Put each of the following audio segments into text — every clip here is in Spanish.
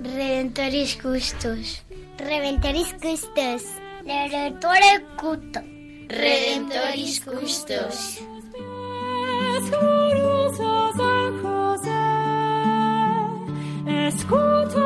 Redentoris Custos. Redentoris Custos. Redentore Cuto. Redentoris Custos. Escucha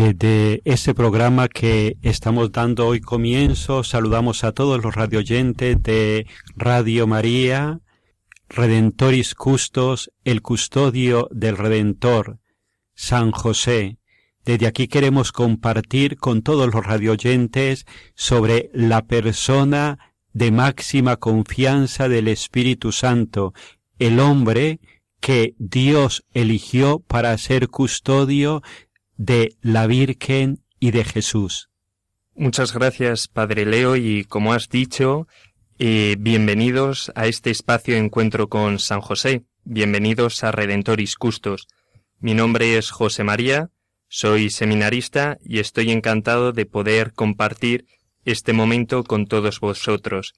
Desde ese programa que estamos dando hoy comienzo, saludamos a todos los radioyentes de Radio María, Redentoris Custos, el custodio del Redentor, San José. Desde aquí queremos compartir con todos los radioyentes sobre la persona de máxima confianza del Espíritu Santo, el hombre que Dios eligió para ser custodio de la Virgen y de Jesús. Muchas gracias, Padre Leo, y como has dicho, eh, bienvenidos a este espacio encuentro con San José. Bienvenidos a Redentoris Custos. Mi nombre es José María, soy seminarista y estoy encantado de poder compartir este momento con todos vosotros.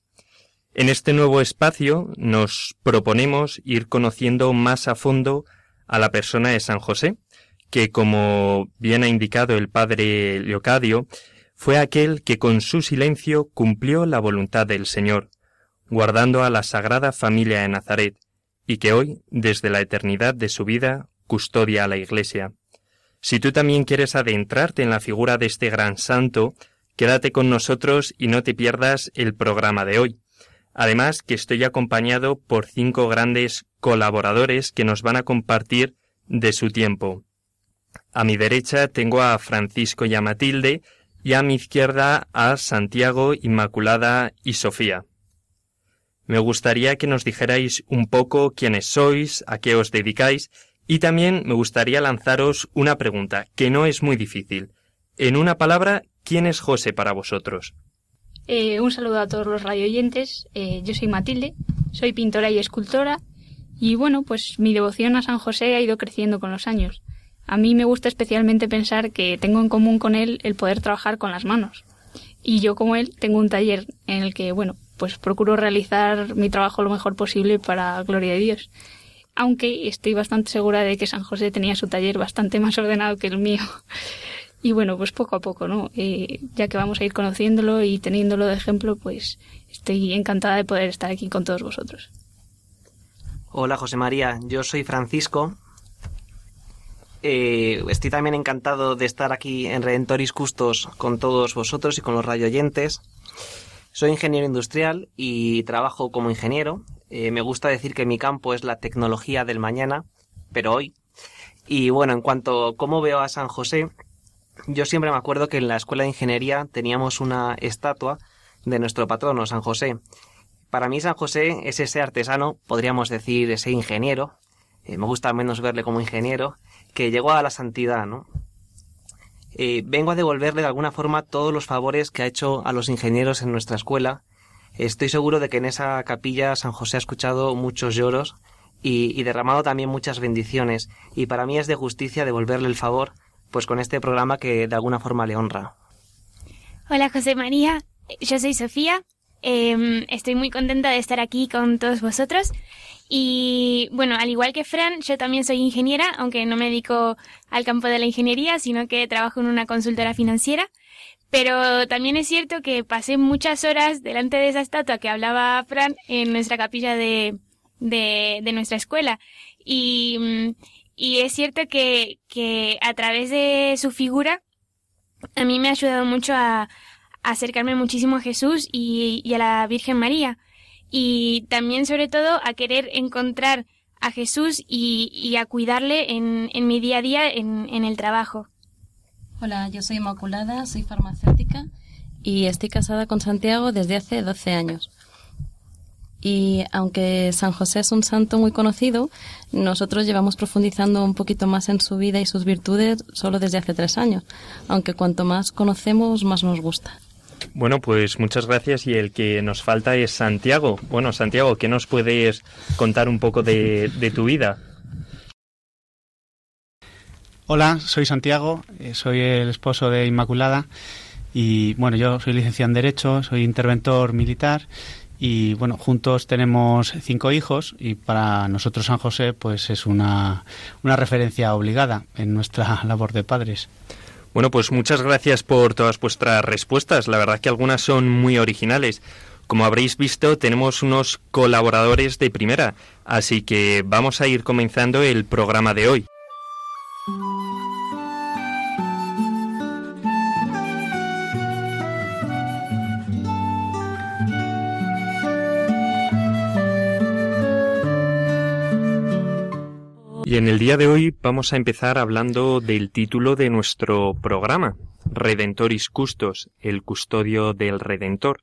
En este nuevo espacio nos proponemos ir conociendo más a fondo a la persona de San José, que como bien ha indicado el padre Leocadio, fue aquel que con su silencio cumplió la voluntad del Señor, guardando a la Sagrada Familia de Nazaret, y que hoy, desde la eternidad de su vida, custodia a la Iglesia. Si tú también quieres adentrarte en la figura de este gran santo, quédate con nosotros y no te pierdas el programa de hoy. Además que estoy acompañado por cinco grandes colaboradores que nos van a compartir de su tiempo. A mi derecha tengo a Francisco y a Matilde, y a mi izquierda a Santiago, Inmaculada y Sofía. Me gustaría que nos dijerais un poco quiénes sois, a qué os dedicáis, y también me gustaría lanzaros una pregunta, que no es muy difícil. En una palabra, ¿quién es José para vosotros? Eh, un saludo a todos los radioyentes. Eh, yo soy Matilde, soy pintora y escultora, y bueno, pues mi devoción a San José ha ido creciendo con los años. A mí me gusta especialmente pensar que tengo en común con él el poder trabajar con las manos. Y yo como él tengo un taller en el que, bueno, pues procuro realizar mi trabajo lo mejor posible para gloria de Dios. Aunque estoy bastante segura de que San José tenía su taller bastante más ordenado que el mío. Y bueno, pues poco a poco, ¿no? Eh, ya que vamos a ir conociéndolo y teniéndolo de ejemplo, pues estoy encantada de poder estar aquí con todos vosotros. Hola José María, yo soy Francisco. Eh, estoy también encantado de estar aquí en Redentoris Custos con todos vosotros y con los radioyentes. Soy ingeniero industrial y trabajo como ingeniero. Eh, me gusta decir que mi campo es la tecnología del mañana, pero hoy. Y bueno, en cuanto a cómo veo a San José, yo siempre me acuerdo que en la escuela de ingeniería teníamos una estatua de nuestro patrono, San José. Para mí San José es ese artesano, podríamos decir ese ingeniero, eh, me gusta menos verle como ingeniero, que llegó a la santidad, ¿no? Eh, vengo a devolverle de alguna forma todos los favores que ha hecho a los ingenieros en nuestra escuela. Estoy seguro de que en esa capilla San José ha escuchado muchos lloros y, derramado también muchas bendiciones, y para mí es de justicia devolverle el favor pues con este programa que de alguna forma le honra. Hola José María, yo soy Sofía. Em, estoy muy contenta de estar aquí con todos vosotros. Y bueno, al igual que Fran, yo también soy ingeniera, aunque no me dedico al campo de la ingeniería, sino que trabajo en una consultora financiera. Pero también es cierto que pasé muchas horas delante de esa estatua que hablaba Fran en nuestra capilla de, de, nuestra escuela. Y, y es cierto que, que a través de su figura a mí me ha ayudado mucho a, acercarme muchísimo a Jesús y, a la Virgen María. Y también, sobre todo, a querer encontrar a Jesús y, a cuidarle en, en, mi día a día en, en el trabajo. Hola, yo soy Inmaculada, soy farmacéutica y estoy casada con Santiago desde hace 12 años. Y aunque San José es un santo muy conocido, nosotros llevamos profundizando un poquito más en su vida y sus virtudes solo desde hace tres años, aunque cuanto más conocemos, más nos gusta. Bueno, pues muchas gracias y el que nos falta es Santiago. Bueno, Santiago, ¿qué nos puedes contar un poco de, tu vida? Hola, soy Santiago, eh, soy el esposo de Inmaculada y bueno, yo soy licenciado en Derecho, soy interventor militar y bueno, juntos tenemos cinco hijos y para nosotros San José pues es una, una referencia obligada en nuestra labor de padres. Bueno, pues muchas gracias por todas vuestras respuestas. La verdad que algunas son muy originales. Como habréis visto, tenemos unos colaboradores de primera, así que vamos a ir comenzando el programa de hoy. Y en el día de hoy vamos a empezar hablando del título de nuestro programa, Redentoris Custos, el custodio del Redentor,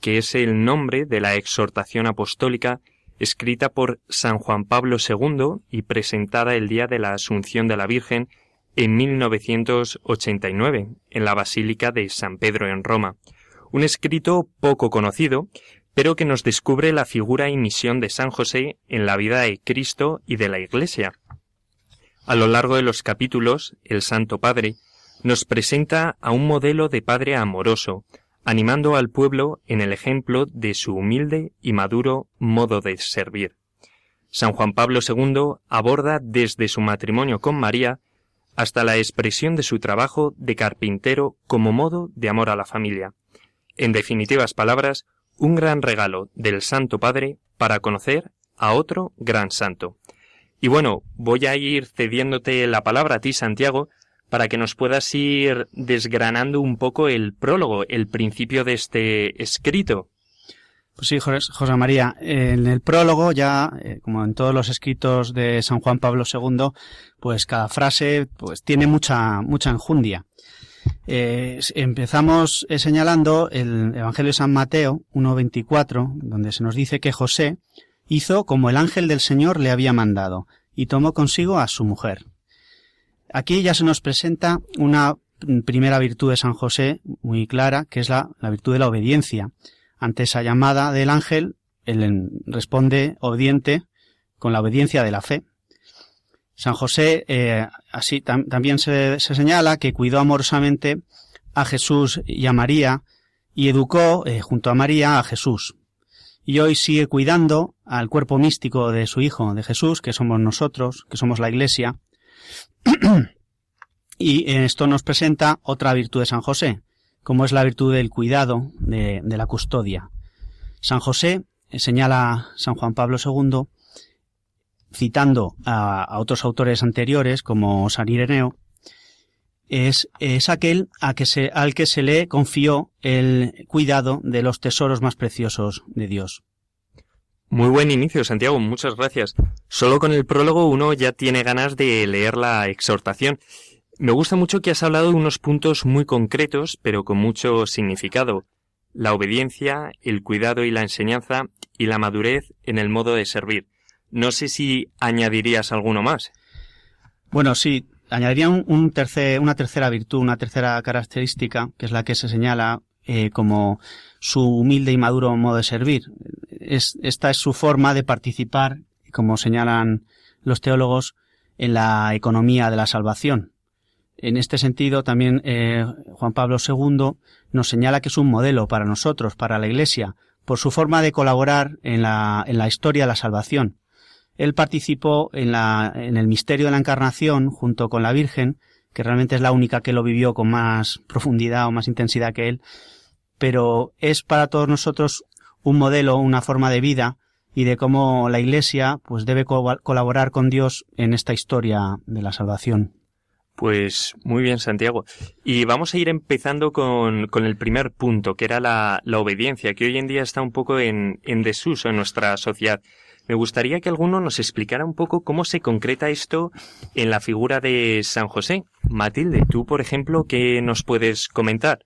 que es el nombre de la exhortación apostólica escrita por San Juan Pablo II y presentada el día de la Asunción de la Virgen en 1989 en la Basílica de San Pedro en Roma. Un escrito poco conocido, pero que nos descubre la figura y misión de San José en la vida de Cristo y de la Iglesia. A lo largo de los capítulos, el Santo Padre nos presenta a un modelo de padre amoroso, animando al pueblo en el ejemplo de su humilde y maduro modo de servir. San Juan Pablo II aborda desde su matrimonio con María hasta la expresión de su trabajo de carpintero como modo de amor a la familia. En definitivas palabras, un gran regalo del Santo Padre para conocer a otro gran santo. Y bueno, voy a ir cediéndote la palabra a ti, Santiago, para que nos puedas ir desgranando un poco el prólogo, el principio de este escrito. Pues sí, José María, en el prólogo ya, eh, como en todos los escritos de San Juan Pablo II, pues cada frase pues tiene mucha, mucha enjundia. Eh, empezamos eh, señalando el Evangelio de San Mateo 1.24, donde se nos dice que José hizo como el ángel del Señor le había mandado, y tomó consigo a su mujer. Aquí ya se nos presenta una primera virtud de San José muy clara, que es la, virtud de la obediencia. Ante esa llamada del ángel, él responde obediente con la obediencia de la fe. San José eh, así también se, señala que cuidó amorosamente a Jesús y a María y educó eh, junto a María a Jesús. Y hoy sigue cuidando al cuerpo místico de su Hijo, de Jesús, que somos nosotros, que somos la Iglesia. y esto nos presenta otra virtud de San José, como es la virtud del cuidado, de, de la custodia. San José, eh, señala San Juan Pablo II, citando a, otros autores anteriores como San Ireneo, es, es aquel a que se, al que se le confió el cuidado de los tesoros más preciosos de Dios. Muy buen inicio, Santiago, muchas gracias. Solo con el prólogo uno ya tiene ganas de leer la exhortación. Me gusta mucho que has hablado de unos puntos muy concretos, pero con mucho significado. La obediencia, el cuidado y la enseñanza, y la madurez en el modo de servir. No sé si añadirías alguno más. Bueno, sí, añadiría un, una tercera virtud, una tercera característica, que es la que se señala eh, como su humilde y maduro modo de servir. Es, esta es su forma de participar, como señalan los teólogos, en la economía de la salvación. En este sentido, también eh, Juan Pablo II nos señala que es un modelo para nosotros, para la Iglesia, por su forma de colaborar en la, en la historia de la salvación. Él participó en, la, en el misterio de la encarnación junto con la Virgen, que realmente es la única que lo vivió con más profundidad o más intensidad que él, pero es para todos nosotros un modelo, una forma de vida y de cómo la Iglesia pues debe colaborar con Dios en esta historia de la salvación. Pues muy bien, Santiago. Y vamos a ir empezando con, con el primer punto, que era la, la, obediencia, que hoy en día está un poco en, en desuso en nuestra sociedad. Me gustaría que alguno nos explicara un poco cómo se concreta esto en la figura de San José. Matilde, tú, por ejemplo, ¿qué nos puedes comentar?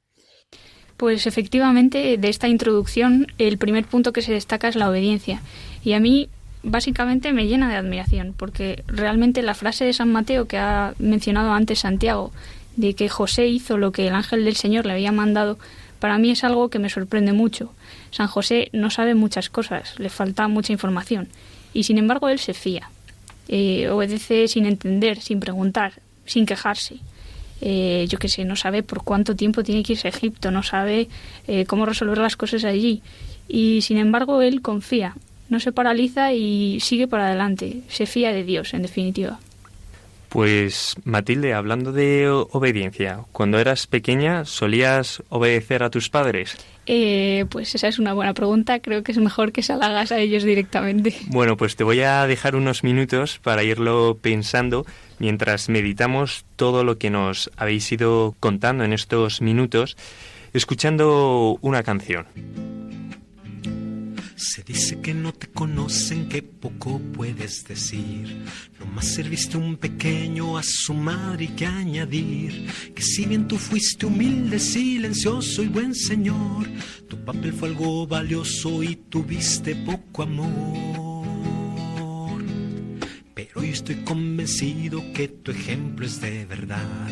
Pues efectivamente, de esta introducción, el primer punto que se destaca es la obediencia. Y a mí, básicamente, me llena de admiración, porque realmente la frase de San Mateo que ha mencionado antes Santiago, de que José hizo lo que el ángel del Señor le había mandado, para mí es algo que me sorprende mucho. San José no sabe muchas cosas, le falta mucha información, y sin embargo él se fía. Eh, obedece sin entender, sin preguntar, sin quejarse. Eh, yo qué sé, no sabe por cuánto tiempo tiene que irse a Egipto, no sabe eh, cómo resolver las cosas allí. Y sin embargo, él confía, no se paraliza y sigue para adelante, se fía de Dios, en definitiva. Pues Matilde, hablando de obediencia, cuando eras pequeña, ¿solías obedecer a tus padres? Eh, pues esa es una buena pregunta. Creo que es mejor que se hagas a ellos directamente. Bueno, pues te voy a dejar unos minutos para irlo pensando mientras meditamos todo lo que nos habéis ido contando en estos minutos, escuchando una canción. Se dice que no te conocen, que poco puedes decir. más serviste un pequeño a su madre y que añadir. Que si bien tú fuiste humilde, silencioso y buen señor, tu papel fue algo valioso y tuviste poco amor. Estoy convencido que tu ejemplo es de verdad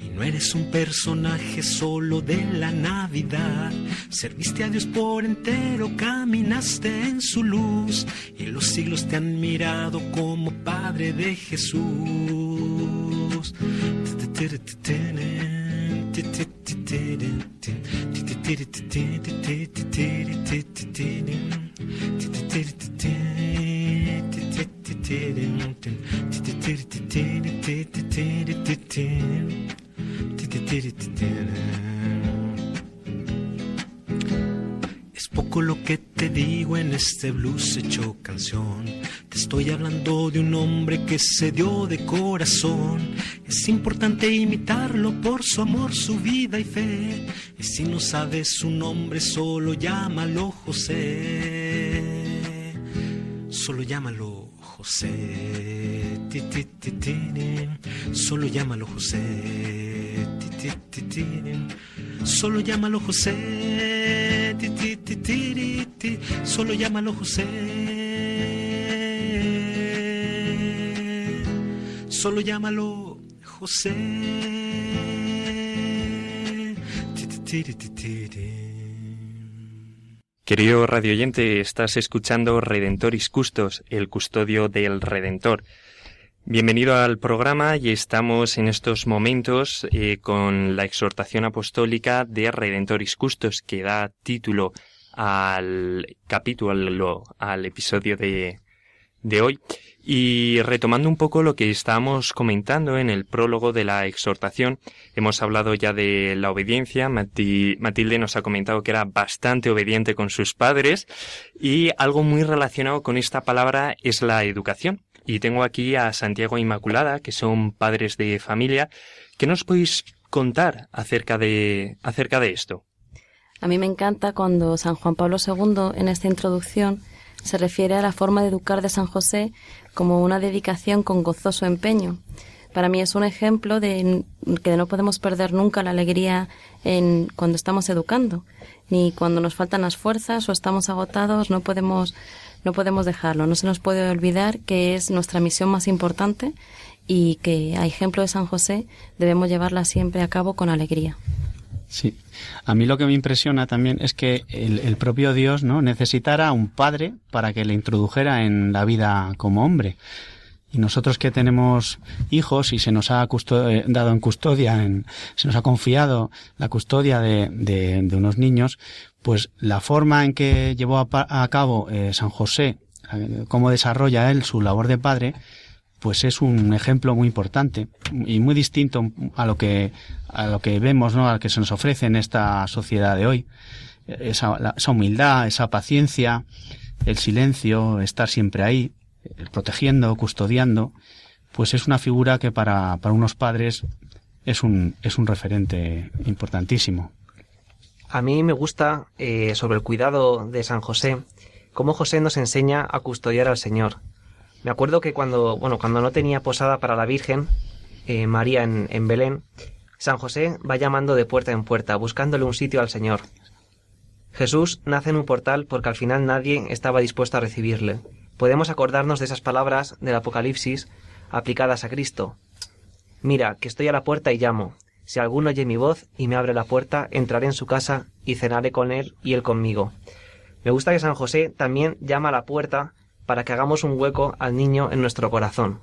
y no eres un personaje solo de la Navidad. Serviste a Dios por entero, caminaste en su luz y los siglos te han mirado como Padre de Jesús. Es poco lo que te digo en este blues hecho canción. Te estoy hablando de un hombre que se dio de corazón. Es importante imitarlo por su amor, su vida y fe. Y si no sabes su nombre, solo llámalo José. Solo llámalo José. Solo llámalo José. Solo llámalo José. Solo llámalo José. Solo llámalo José. Querido radioyente, estás escuchando Redentoris Custos, el custodio del Redentor. Bienvenido al programa y estamos en estos momentos eh, con la exhortación apostólica de Redentoris Custos que da título al capítulo, al episodio de, de hoy. Y retomando un poco lo que estábamos comentando en el prólogo de la exhortación, hemos hablado ya de la obediencia. Matilde nos ha comentado que era bastante obediente con sus padres y algo muy relacionado con esta palabra es la educación. Y tengo aquí a Santiago Inmaculada, que son padres de familia. ¿Qué nos podéis contar acerca de, acerca de esto? A mí me encanta cuando San Juan Pablo II, en esta introducción, se refiere a la forma de educar de San José como una dedicación con gozoso empeño. Para mí es un ejemplo de que no podemos perder nunca la alegría en cuando estamos educando, ni cuando nos faltan las fuerzas o estamos agotados, no podemos no podemos dejarlo, no se nos puede olvidar que es nuestra misión más importante y que a ejemplo de San José debemos llevarla siempre a cabo con alegría. Sí. A mí lo que me impresiona también es que el, propio Dios, ¿no? Necesitara un padre para que le introdujera en la vida como hombre. Y nosotros que tenemos hijos y se nos ha eh, dado en custodia, en, se nos ha confiado la custodia de, de, unos niños, pues la forma en que llevó a, cabo eh, San José, eh, cómo desarrolla él su labor de padre, pues es un ejemplo muy importante y muy distinto a lo que a lo que vemos, ¿no? Al que se nos ofrece en esta sociedad de hoy. Esa, esa humildad, esa paciencia, el silencio, estar siempre ahí, protegiendo, custodiando, pues es una figura que para, para unos padres es un, es un referente importantísimo. A mí me gusta, eh, sobre el cuidado de San José, cómo José nos enseña a custodiar al Señor. Me acuerdo que cuando, bueno, cuando no tenía posada para la Virgen, eh, María en, en Belén, San José va llamando de puerta en puerta, buscándole un sitio al Señor. Jesús nace en un portal porque al final nadie estaba dispuesto a recibirle. Podemos acordarnos de esas palabras del Apocalipsis aplicadas a Cristo. Mira, que estoy a la puerta y llamo. Si alguno oye mi voz y me abre la puerta, entraré en su casa y cenaré con él y él conmigo. Me gusta que San José también llama a la puerta para que hagamos un hueco al niño en nuestro corazón.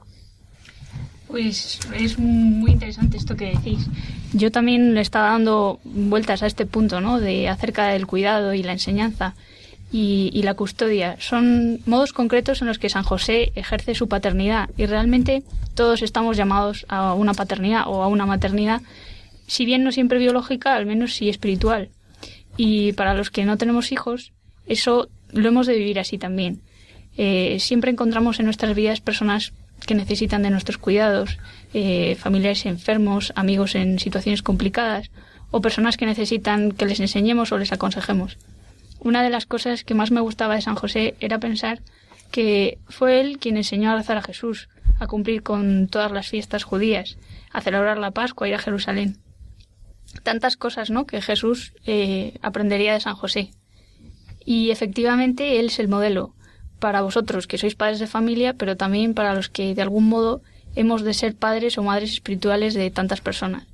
Pues es muy interesante esto que decís. Yo también le estaba dando vueltas a este punto, ¿no? De acerca del cuidado y la enseñanza y, y, la custodia. Son modos concretos en los que San José ejerce su paternidad y realmente todos estamos llamados a una paternidad o a una maternidad, si bien no siempre biológica, al menos sí espiritual. Y para los que no tenemos hijos, eso lo hemos de vivir así también. Eh, siempre encontramos en nuestras vidas personas que necesitan de nuestros cuidados, eh, familiares enfermos, amigos en situaciones complicadas o personas que necesitan que les enseñemos o les aconsejemos. Una de las cosas que más me gustaba de San José era pensar que fue él quien enseñó a rezar a Jesús, a cumplir con todas las fiestas judías, a celebrar la Pascua, a ir a Jerusalén. Tantas cosas, ¿no?, que Jesús eh, aprendería de San José. Y efectivamente él es el modelo, para vosotros que sois padres de familia, pero también para los que de algún modo hemos de ser padres o madres espirituales de tantas personas.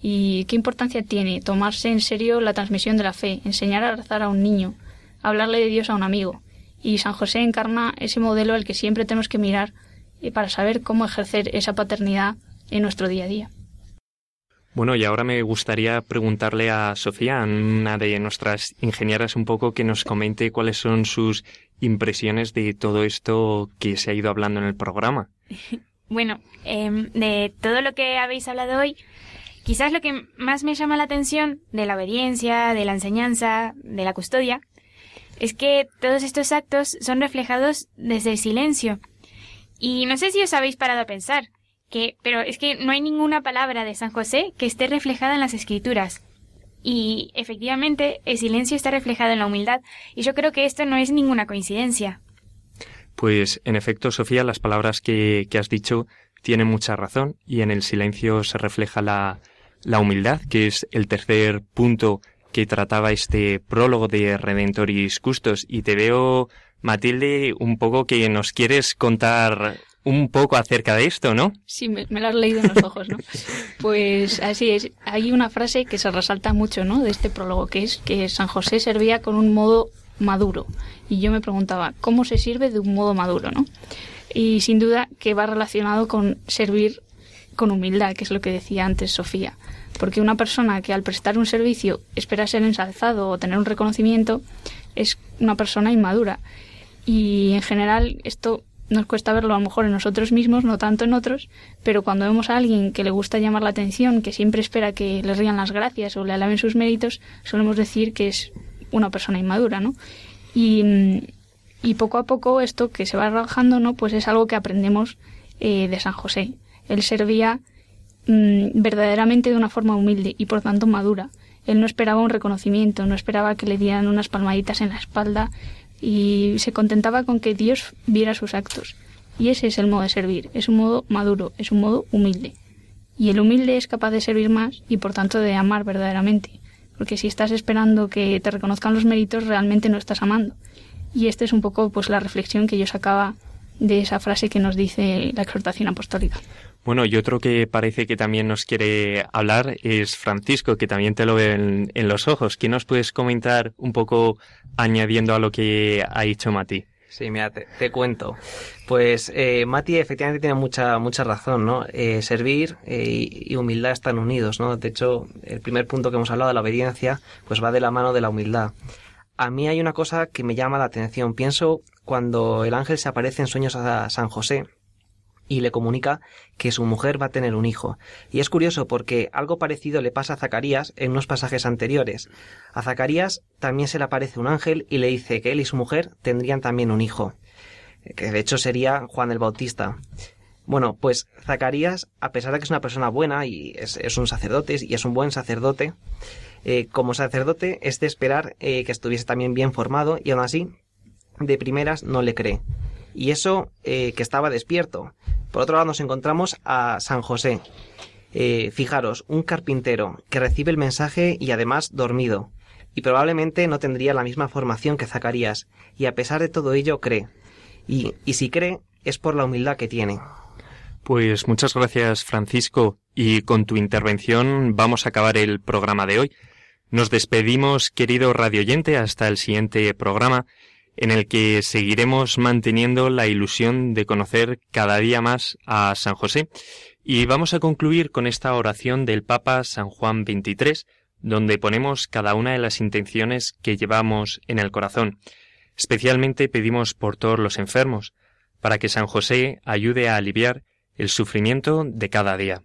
¿Y qué importancia tiene tomarse en serio la transmisión de la fe, enseñar a rezar a un niño, hablarle de Dios a un amigo? Y San José encarna ese modelo al que siempre tenemos que mirar eh, para saber cómo ejercer esa paternidad en nuestro día a día. Bueno, y ahora me gustaría preguntarle a Sofía, una de nuestras ingenieras, un poco que nos comente cuáles son sus impresiones de todo esto que se ha ido hablando en el programa. Bueno, em, de todo lo que habéis hablado hoy, quizás lo que más me llama la atención de la obediencia, de la enseñanza, de la custodia, es que todos estos actos son reflejados desde el silencio. Y no sé si os habéis parado a pensar, que, pero es que no hay ninguna palabra de San José que esté reflejada en las escrituras. Y efectivamente, el silencio está reflejado en la humildad, y yo creo que esto no es ninguna coincidencia. Pues, en efecto, Sofía, las palabras que, has dicho tienen mucha razón, y en el silencio se refleja la, la humildad, que es el tercer punto que trataba este prólogo de Redentoris Custos. Y te veo, Matilde, un poco que nos quieres contar un poco acerca de esto, ¿no? Sí, me, lo has leído en los ojos, ¿no? Pues así es. Hay una frase que se resalta mucho, ¿no? De este prólogo, que es que San José servía con un modo maduro. Y yo me preguntaba, ¿cómo se sirve de un modo maduro, no? Y sin duda que va relacionado con servir con humildad, que es lo que decía antes Sofía. Porque una persona que al prestar un servicio espera ser ensalzado o tener un reconocimiento es una persona inmadura. Y en general esto nos cuesta verlo a lo mejor en nosotros mismos, no tanto en otros, pero cuando vemos a alguien que le gusta llamar la atención, que siempre espera que le rían las gracias o le alaben sus méritos, solemos decir que es una persona inmadura, ¿no? Y, y poco a poco esto que se va relajando, ¿no? Pues es algo que aprendemos eh, de San José. Él servía mm, verdaderamente de una forma humilde y por tanto madura. Él no esperaba un reconocimiento, no esperaba que le dieran unas palmaditas en la espalda, y se contentaba con que Dios viera sus actos. Y ese es el modo de servir, es un modo maduro, es un modo humilde. Y el humilde es capaz de servir más y por tanto de amar verdaderamente, porque si estás esperando que te reconozcan los méritos, realmente no estás amando. Y esta es un poco pues la reflexión que yo sacaba de esa frase que nos dice la exhortación apostólica. Bueno, y otro que parece que también nos quiere hablar es Francisco, que también te lo ve en, los ojos. ¿Qué nos puedes comentar un poco añadiendo a lo que ha dicho Mati? Sí, mira, te, cuento. Pues eh, Mati efectivamente tiene mucha mucha razón, ¿no? Eh, servir eh, y, humildad están unidos, ¿no? De hecho, el primer punto que hemos hablado de la obediencia, pues va de la mano de la humildad. A mí hay una cosa que me llama la atención. Pienso cuando el ángel se aparece en sueños a San José y le comunica que su mujer va a tener un hijo. Y es curioso porque algo parecido le pasa a Zacarías en unos pasajes anteriores. A Zacarías también se le aparece un ángel y le dice que él y su mujer tendrían también un hijo, que de hecho sería Juan el Bautista. Bueno, pues Zacarías, a pesar de que es una persona buena y es, un sacerdote y es un buen sacerdote, eh, como sacerdote es de esperar eh, que estuviese también bien formado y aún así, de primeras no le cree. Y eso eh, que estaba despierto, por otro lado nos encontramos a San José. Eh, fijaros, un carpintero que recibe el mensaje y además dormido. Y probablemente no tendría la misma formación que Zacarías, y a pesar de todo ello cree. Y, y si cree, es por la humildad que tiene. Pues muchas gracias, Francisco, y con tu intervención vamos a acabar el programa de hoy. Nos despedimos, querido radioyente, hasta el siguiente programa en el que seguiremos manteniendo la ilusión de conocer cada día más a San José. Y vamos a concluir con esta oración del Papa San Juan XXIII, donde ponemos cada una de las intenciones que llevamos en el corazón. Especialmente pedimos por todos los enfermos, para que San José ayude a aliviar el sufrimiento de cada día.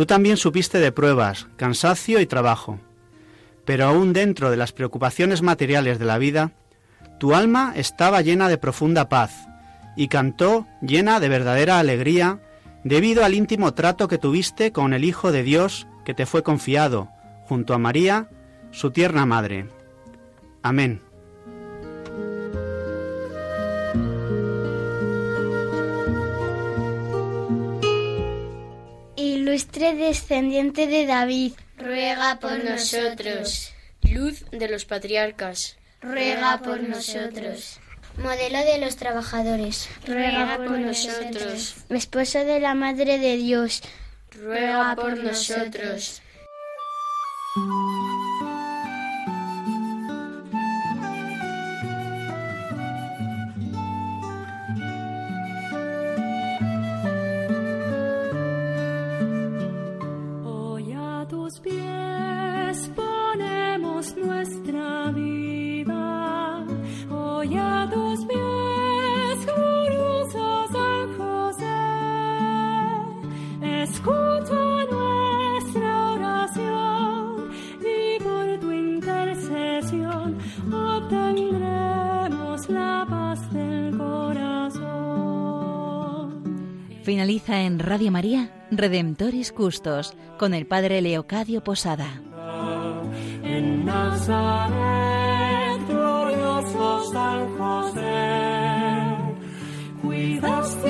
Tú también supiste de pruebas, cansancio y trabajo, pero aún dentro de las preocupaciones materiales de la vida, tu alma estaba llena de profunda paz y cantó llena de verdadera alegría debido al íntimo trato que tuviste con el Hijo de Dios que te fue confiado, junto a María, su tierna madre. Amén. Ilustre descendiente de David, ruega por nosotros. Luz de los patriarcas, ruega por nosotros. Modelo de los trabajadores, ruega por nosotros. Esposo de la Madre de Dios, ruega por nosotros. Finaliza en Radio María Redemptoris Custos con el Padre Leocadio Posada. En Nazaret, glorioso San José, cuidaste